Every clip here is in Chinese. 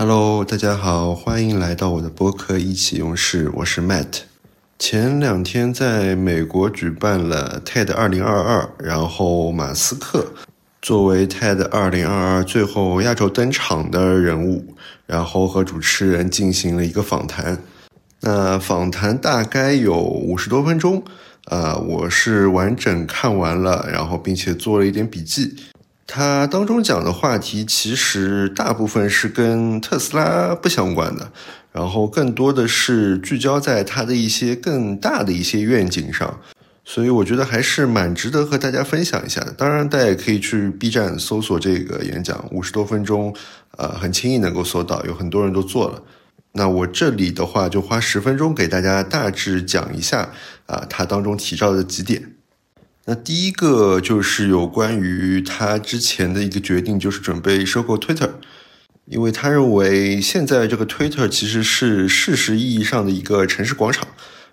Hello，大家好，欢迎来到我的播客一起用事，我是 Matt。前两天在美国举办了 TED 2022，然后马斯克作为 TED 2022最后压轴登场的人物，然后和主持人进行了一个访谈。那访谈大概有五十多分钟，啊，我是完整看完了，然后并且做了一点笔记。他当中讲的话题其实大部分是跟特斯拉不相关的，然后更多的是聚焦在他的一些更大的一些愿景上，所以我觉得还是蛮值得和大家分享一下的。当然，大家也可以去 B 站搜索这个演讲，五十多分钟，呃，很轻易能够搜到，有很多人都做了。那我这里的话就花十分钟给大家大致讲一下啊，他当中提到的几点。那第一个就是有关于他之前的一个决定，就是准备收购 Twitter，因为他认为现在这个 Twitter 其实是事实意义上的一个城市广场。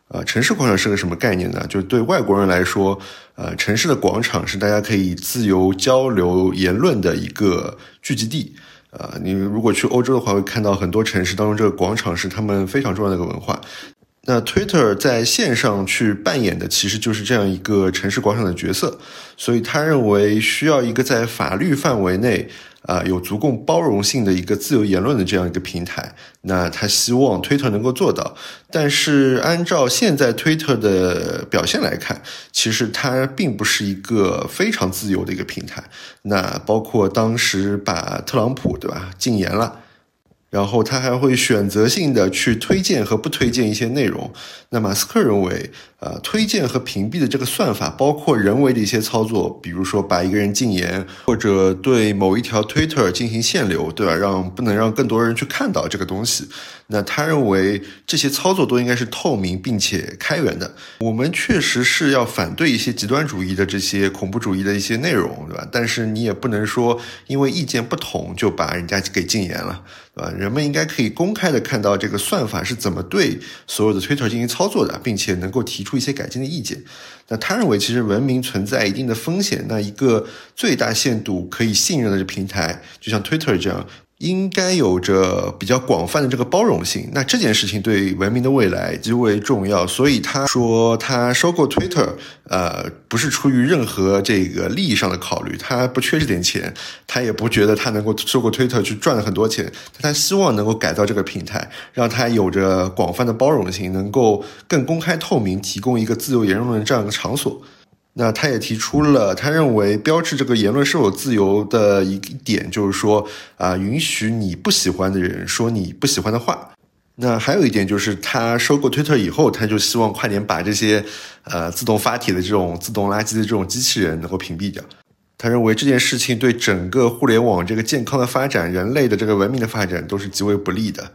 啊，城市广场是个什么概念呢？就是对外国人来说，呃，城市的广场是大家可以自由交流言论的一个聚集地。呃，你如果去欧洲的话，会看到很多城市当中这个广场是他们非常重要的一个文化。那 Twitter 在线上去扮演的其实就是这样一个城市广场的角色，所以他认为需要一个在法律范围内啊有足够包容性的一个自由言论的这样一个平台。那他希望 Twitter 能够做到，但是按照现在 Twitter 的表现来看，其实它并不是一个非常自由的一个平台。那包括当时把特朗普对吧禁言了。然后他还会选择性的去推荐和不推荐一些内容。那马斯克认为，呃，推荐和屏蔽的这个算法，包括人为的一些操作，比如说把一个人禁言，或者对某一条 Twitter 进行限流，对吧？让不能让更多人去看到这个东西。那他认为这些操作都应该是透明并且开源的。我们确实是要反对一些极端主义的这些恐怖主义的一些内容，对吧？但是你也不能说因为意见不同就把人家给禁言了，对吧？人们应该可以公开的看到这个算法是怎么对所有的 Twitter 进行操作的，并且能够提出一些改进的意见。那他认为，其实文明存在一定的风险。那一个最大限度可以信任的平台，就像 Twitter 这样。应该有着比较广泛的这个包容性，那这件事情对文明的未来极为重要。所以他说他收购 Twitter，呃，不是出于任何这个利益上的考虑，他不缺这点钱，他也不觉得他能够收购 Twitter 去赚很多钱，他希望能够改造这个平台，让它有着广泛的包容性，能够更公开透明，提供一个自由言论的这样一个场所。那他也提出了，他认为标志这个言论是否自由的一点，就是说啊，允许你不喜欢的人说你不喜欢的话。那还有一点就是，他收购 Twitter 以后，他就希望快点把这些呃自动发帖的这种自动垃圾的这种机器人能够屏蔽掉。他认为这件事情对整个互联网这个健康的发展、人类的这个文明的发展都是极为不利的。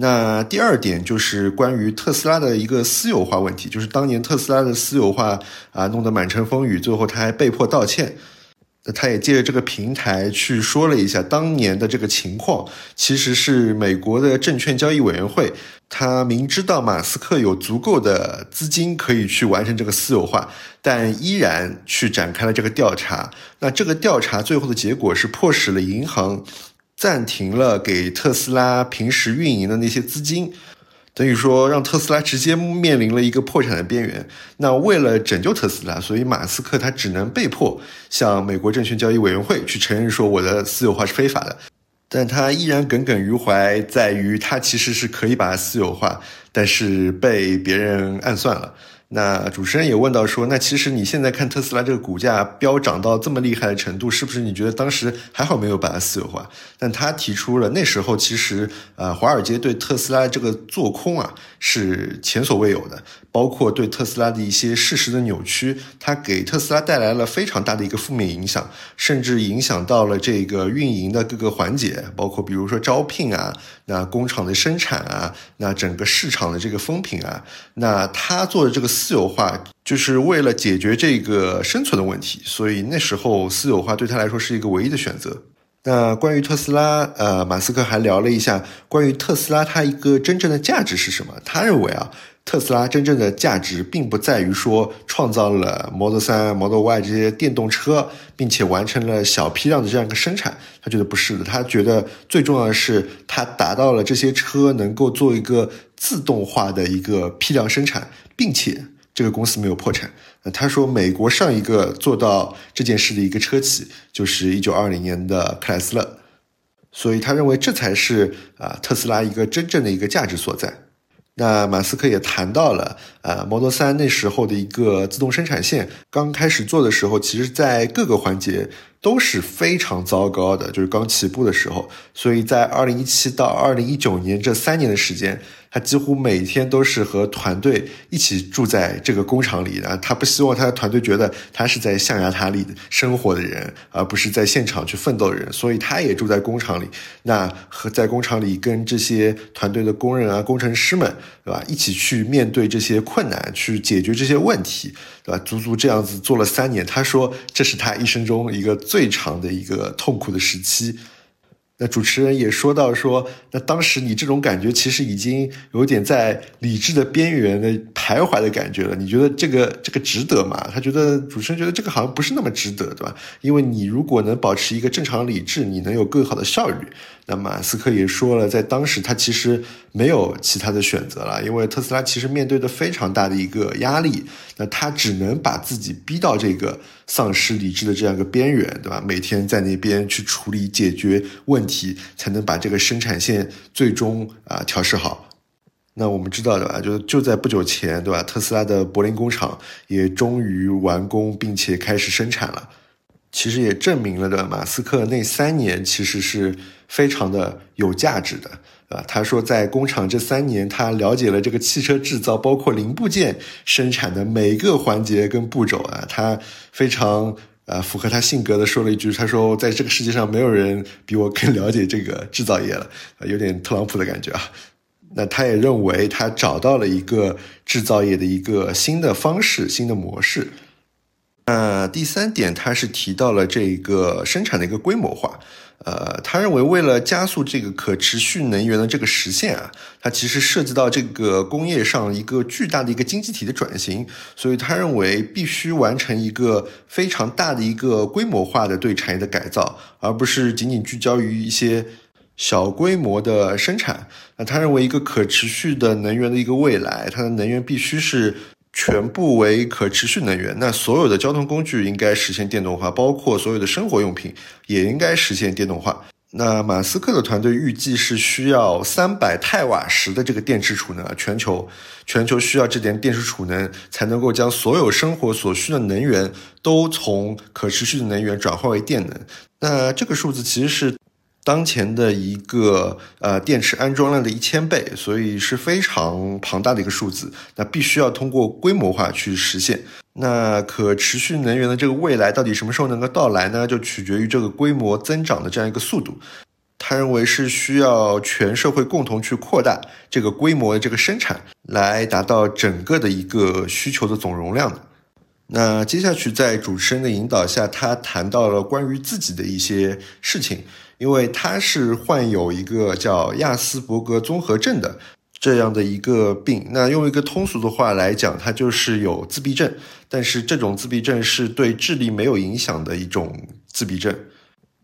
那第二点就是关于特斯拉的一个私有化问题，就是当年特斯拉的私有化啊，弄得满城风雨，最后他还被迫道歉。那他也借着这个平台去说了一下当年的这个情况，其实是美国的证券交易委员会，他明知道马斯克有足够的资金可以去完成这个私有化，但依然去展开了这个调查。那这个调查最后的结果是迫使了银行。暂停了给特斯拉平时运营的那些资金，等于说让特斯拉直接面临了一个破产的边缘。那为了拯救特斯拉，所以马斯克他只能被迫向美国证券交易委员会去承认说我的私有化是非法的。但他依然耿耿于怀，在于他其实是可以把它私有化，但是被别人暗算了。那主持人也问到说，那其实你现在看特斯拉这个股价飙涨到这么厉害的程度，是不是你觉得当时还好没有把它私有化？但他提出了那时候其实呃，华尔街对特斯拉这个做空啊是前所未有的，包括对特斯拉的一些事实的扭曲，它给特斯拉带来了非常大的一个负面影响，甚至影响到了这个运营的各个环节，包括比如说招聘啊，那工厂的生产啊，那整个市场的这个风评啊，那他做的这个。私有化就是为了解决这个生存的问题，所以那时候私有化对他来说是一个唯一的选择。那关于特斯拉，呃，马斯克还聊了一下关于特斯拉它一个真正的价值是什么。他认为啊，特斯拉真正的价值并不在于说创造了 Model 3、Model Y 这些电动车，并且完成了小批量的这样一个生产。他觉得不是的，他觉得最重要的是他达到了这些车能够做一个自动化的一个批量生产，并且。这个公司没有破产。那他说，美国上一个做到这件事的一个车企就是一九二零年的克莱斯勒，所以他认为这才是啊特斯拉一个真正的一个价值所在。那马斯克也谈到了呃，Model 3那时候的一个自动生产线刚开始做的时候，其实在各个环节都是非常糟糕的，就是刚起步的时候。所以在二零一七到二零一九年这三年的时间。他几乎每天都是和团队一起住在这个工厂里的，他不希望他的团队觉得他是在象牙塔里生活的人，而不是在现场去奋斗的人，所以他也住在工厂里。那和在工厂里跟这些团队的工人啊、工程师们，对吧，一起去面对这些困难，去解决这些问题，对吧？足足这样子做了三年，他说这是他一生中一个最长的一个痛苦的时期。那主持人也说到说，那当时你这种感觉其实已经有点在理智的边缘的徘徊的感觉了。你觉得这个这个值得吗？他觉得主持人觉得这个好像不是那么值得，对吧？因为你如果能保持一个正常理智，你能有更好的效率。那马斯克也说了，在当时他其实没有其他的选择了，因为特斯拉其实面对的非常大的一个压力，那他只能把自己逼到这个丧失理智的这样一个边缘，对吧？每天在那边去处理解决问题，才能把这个生产线最终啊调试好。那我们知道的吧，就就在不久前，对吧？特斯拉的柏林工厂也终于完工，并且开始生产了。其实也证明了，对吧？马斯克那三年其实是非常的有价值的，啊，他说在工厂这三年，他了解了这个汽车制造，包括零部件生产的每一个环节跟步骤啊，他非常呃符合他性格的说了一句，他说在这个世界上没有人比我更了解这个制造业了，有点特朗普的感觉啊。那他也认为他找到了一个制造业的一个新的方式、新的模式。那第三点，他是提到了这个生产的一个规模化。呃，他认为为了加速这个可持续能源的这个实现啊，它其实涉及到这个工业上一个巨大的一个经济体的转型，所以他认为必须完成一个非常大的一个规模化的对产业的改造，而不是仅仅聚焦于一些小规模的生产。那他认为一个可持续的能源的一个未来，它的能源必须是。全部为可持续能源，那所有的交通工具应该实现电动化，包括所有的生活用品也应该实现电动化。那马斯克的团队预计是需要三百太瓦时的这个电池储能，全球全球需要这点电池储能才能够将所有生活所需的能源都从可持续的能源转化为电能。那这个数字其实是。当前的一个呃电池安装量的一千倍，所以是非常庞大的一个数字。那必须要通过规模化去实现。那可持续能源的这个未来到底什么时候能够到来呢？就取决于这个规模增长的这样一个速度。他认为是需要全社会共同去扩大这个规模的这个生产，来达到整个的一个需求的总容量的。那接下去在主持人的引导下，他谈到了关于自己的一些事情。因为他是患有一个叫亚斯伯格综合症的这样的一个病，那用一个通俗的话来讲，他就是有自闭症，但是这种自闭症是对智力没有影响的一种自闭症。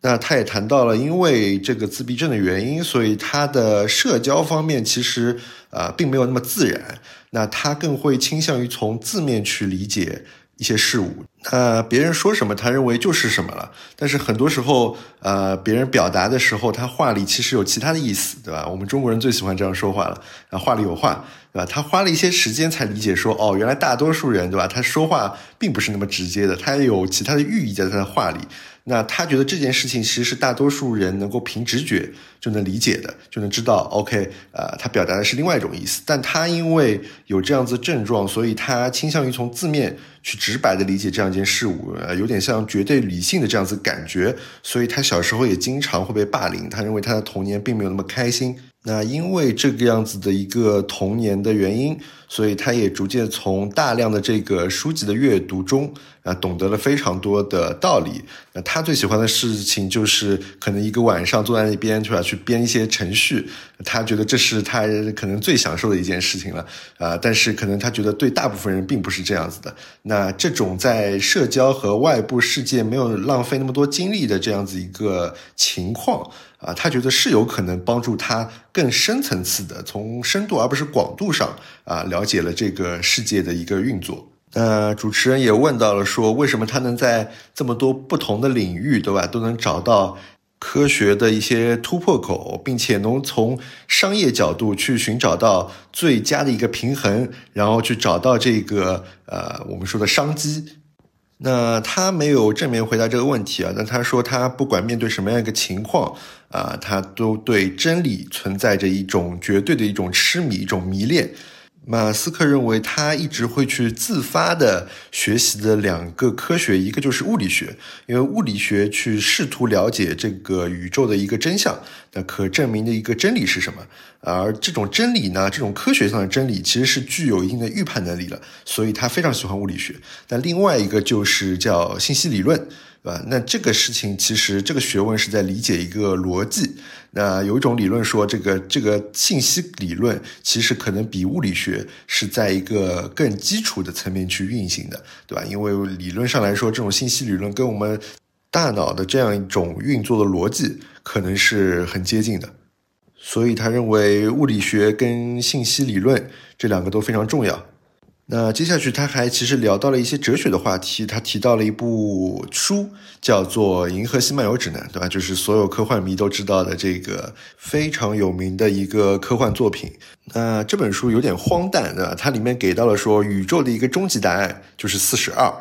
那他也谈到了，因为这个自闭症的原因，所以他的社交方面其实呃并没有那么自然，那他更会倾向于从字面去理解。一些事物，呃别人说什么，他认为就是什么了。但是很多时候，呃，别人表达的时候，他话里其实有其他的意思，对吧？我们中国人最喜欢这样说话了，啊，话里有话，对吧？他花了一些时间才理解说，哦，原来大多数人，对吧？他说话并不是那么直接的，他有其他的寓意在他的话里。那他觉得这件事情其实是大多数人能够凭直觉就能理解的，就能知道。OK，呃，他表达的是另外一种意思，但他因为有这样子症状，所以他倾向于从字面去直白的理解这样一件事物，呃，有点像绝对理性的这样子。感觉，所以他小时候也经常会被霸凌。他认为他的童年并没有那么开心。那因为这个样子的一个童年的原因，所以他也逐渐从大量的这个书籍的阅读中啊，懂得了非常多的道理。那他最喜欢的事情就是可能一个晚上坐在那边，就要去编一些程序。他觉得这是他可能最享受的一件事情了啊。但是可能他觉得对大部分人并不是这样子的。那这种在社交和外部世界没有浪费那么多精力的这样子一个情况。啊，他觉得是有可能帮助他更深层次的从深度而不是广度上啊了解了这个世界的一个运作。呃主持人也问到了，说为什么他能在这么多不同的领域，对吧，都能找到科学的一些突破口，并且能从商业角度去寻找到最佳的一个平衡，然后去找到这个呃我们说的商机。那他没有正面回答这个问题啊，但他说他不管面对什么样一个情况啊，他都对真理存在着一种绝对的一种痴迷、一种迷恋。马斯克认为，他一直会去自发的学习的两个科学，一个就是物理学，因为物理学去试图了解这个宇宙的一个真相，那可证明的一个真理是什么？而这种真理呢，这种科学上的真理其实是具有一定的预判能力了，所以他非常喜欢物理学。那另外一个就是叫信息理论。对吧？那这个事情其实这个学问是在理解一个逻辑。那有一种理论说，这个这个信息理论其实可能比物理学是在一个更基础的层面去运行的，对吧？因为理论上来说，这种信息理论跟我们大脑的这样一种运作的逻辑可能是很接近的。所以他认为物理学跟信息理论这两个都非常重要。那接下去他还其实聊到了一些哲学的话题，他提到了一部书，叫做《银河系漫游指南》，对吧？就是所有科幻迷都知道的这个非常有名的一个科幻作品。那这本书有点荒诞，对吧？它里面给到了说宇宙的一个终极答案就是四十二，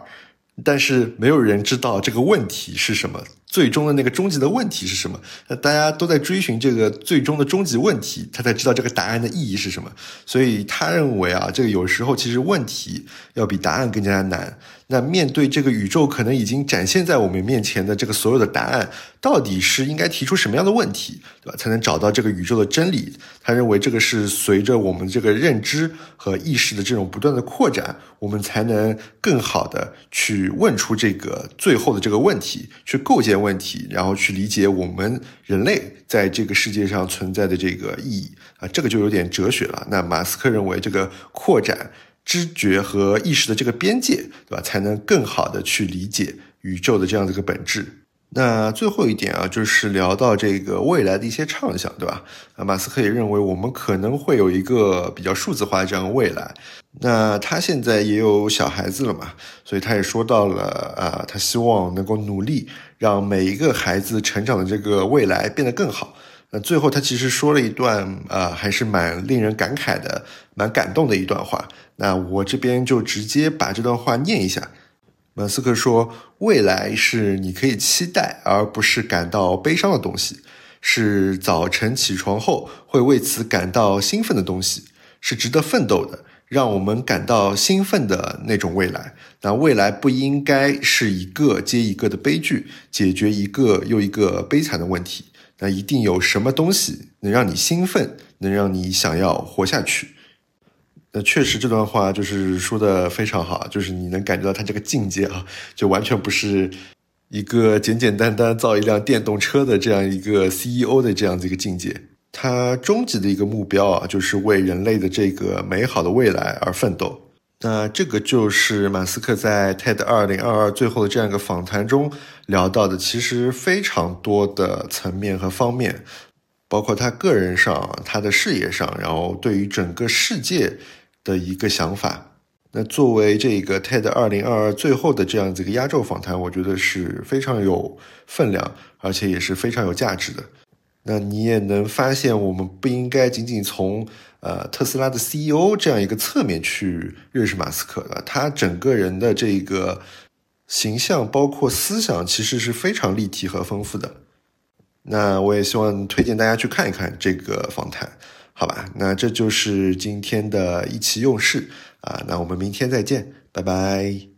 但是没有人知道这个问题是什么。最终的那个终极的问题是什么？那大家都在追寻这个最终的终极问题，他才知道这个答案的意义是什么。所以他认为啊，这个有时候其实问题要比答案更加难。那面对这个宇宙可能已经展现在我们面前的这个所有的答案，到底是应该提出什么样的问题，对吧？才能找到这个宇宙的真理？他认为这个是随着我们这个认知和意识的这种不断的扩展，我们才能更好的去问出这个最后的这个问题，去构建问题，然后去理解我们人类在这个世界上存在的这个意义啊，这个就有点哲学了。那马斯克认为这个扩展。知觉和意识的这个边界，对吧？才能更好的去理解宇宙的这样的一个本质。那最后一点啊，就是聊到这个未来的一些畅想，对吧？啊，马斯克也认为我们可能会有一个比较数字化的这样未来。那他现在也有小孩子了嘛，所以他也说到了啊，他希望能够努力让每一个孩子成长的这个未来变得更好。那最后他其实说了一段啊，还是蛮令人感慨的、蛮感动的一段话。那我这边就直接把这段话念一下。马斯克说：“未来是你可以期待而不是感到悲伤的东西，是早晨起床后会为此感到兴奋的东西，是值得奋斗的，让我们感到兴奋的那种未来。那未来不应该是一个接一个的悲剧，解决一个又一个悲惨的问题。那一定有什么东西能让你兴奋，能让你想要活下去。”那确实，这段话就是说的非常好，就是你能感觉到他这个境界啊，就完全不是一个简简单单造一辆电动车的这样一个 CEO 的这样子一个境界。他终极的一个目标啊，就是为人类的这个美好的未来而奋斗。那这个就是马斯克在 TED 二零二二最后的这样一个访谈中聊到的，其实非常多的层面和方面，包括他个人上、他的事业上，然后对于整个世界。的一个想法。那作为这个 TED 二零二二最后的这样子一个压轴访谈，我觉得是非常有分量，而且也是非常有价值的。那你也能发现，我们不应该仅仅从呃特斯拉的 CEO 这样一个侧面去认识马斯克的，他整个人的这个形象，包括思想，其实是非常立体和丰富的。那我也希望推荐大家去看一看这个访谈。好吧，那这就是今天的意气用事啊，那我们明天再见，拜拜。